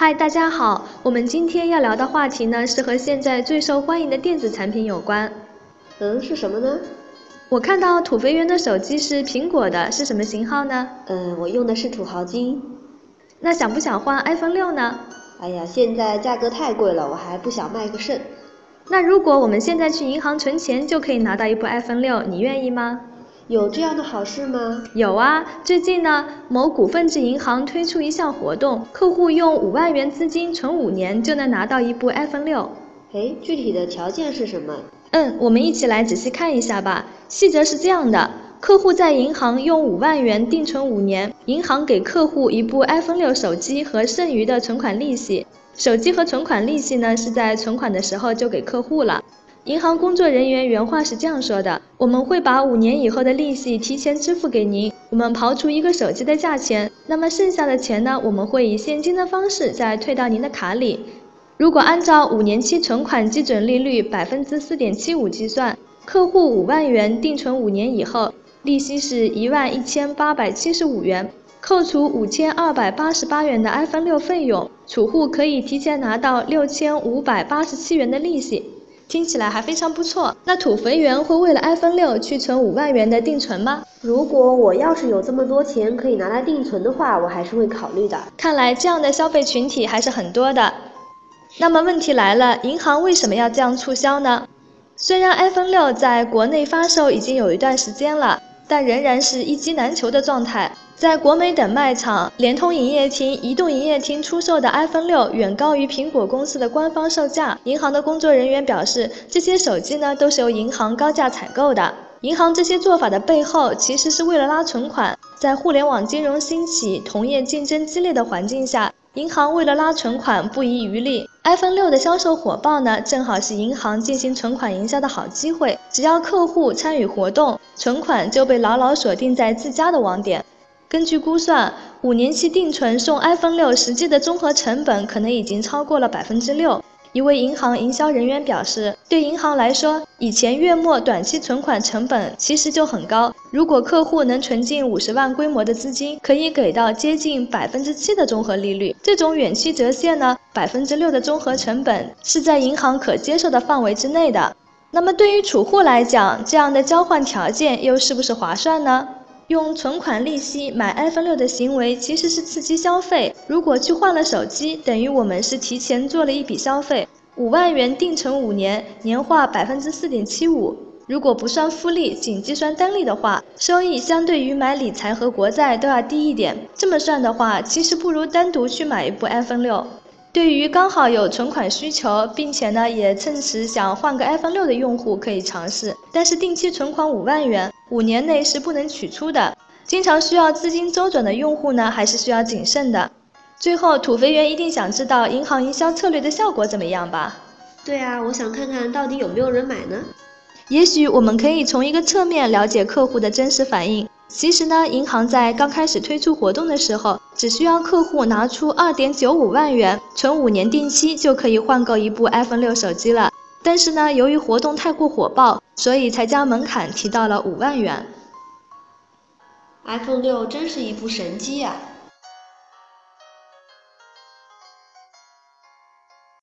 嗨，大家好，我们今天要聊的话题呢是和现在最受欢迎的电子产品有关。嗯，是什么呢？我看到土肥圆的手机是苹果的，是什么型号呢？嗯，我用的是土豪金。那想不想换 iPhone 六呢？哎呀，现在价格太贵了，我还不想卖个肾。那如果我们现在去银行存钱就可以拿到一部 iPhone 六，你愿意吗？有这样的好事吗？有啊，最近呢，某股份制银行推出一项活动，客户用五万元资金存五年就能拿到一部 iPhone 六。哎，具体的条件是什么？嗯，我们一起来仔细看一下吧。细则是这样的：客户在银行用五万元定存五年，银行给客户一部 iPhone 六手机和剩余的存款利息。手机和存款利息呢，是在存款的时候就给客户了。银行工作人员原话是这样说的：“我们会把五年以后的利息提前支付给您。我们刨除一个手机的价钱，那么剩下的钱呢？我们会以现金的方式再退到您的卡里。如果按照五年期存款基准利率百分之四点七五计算，客户五万元定存五年以后，利息是一万一千八百七十五元，扣除五千二百八十八元的 iPhone 六费用，储户可以提前拿到六千五百八十七元的利息。”听起来还非常不错。那土肥圆会为了 iPhone 六去存五万元的定存吗？如果我要是有这么多钱可以拿来定存的话，我还是会考虑的。看来这样的消费群体还是很多的。那么问题来了，银行为什么要这样促销呢？虽然 iPhone 六在国内发售已经有一段时间了，但仍然是一机难求的状态。在国美等卖场、联通营业厅、移动营业厅出售的 iPhone 六远高于苹果公司的官方售价。银行的工作人员表示，这些手机呢都是由银行高价采购的。银行这些做法的背后，其实是为了拉存款。在互联网金融兴起、同业竞争激烈的环境下，银行为了拉存款不遗余力。iPhone 六的销售火爆呢，正好是银行进行存款营销的好机会。只要客户参与活动，存款就被牢牢锁定在自家的网点。根据估算，五年期定存送 iPhone 六实际的综合成本可能已经超过了百分之六。一位银行营销人员表示，对银行来说，以前月末短期存款成本其实就很高。如果客户能存进五十万规模的资金，可以给到接近百分之七的综合利率。这种远期折现呢，百分之六的综合成本是在银行可接受的范围之内的。那么对于储户来讲，这样的交换条件又是不是划算呢？用存款利息买 iPhone 六的行为其实是刺激消费。如果去换了手机，等于我们是提前做了一笔消费。五万元定存五年，年化百分之四点七五。如果不算复利，仅计算单利的话，收益相对于买理财和国债都要低一点。这么算的话，其实不如单独去买一部 iPhone 六。对于刚好有存款需求，并且呢也趁时想换个 iPhone 六的用户可以尝试，但是定期存款五万元，五年内是不能取出的。经常需要资金周转的用户呢，还是需要谨慎的。最后，土肥圆一定想知道银行营销策略的效果怎么样吧？对啊，我想看看到底有没有人买呢？也许我们可以从一个侧面了解客户的真实反应。其实呢，银行在刚开始推出活动的时候，只需要客户拿出二点九五万元，存五年定期就可以换购一部 iPhone 六手机了。但是呢，由于活动太过火爆，所以才将门槛提到了五万元。iPhone 六真是一部神机呀！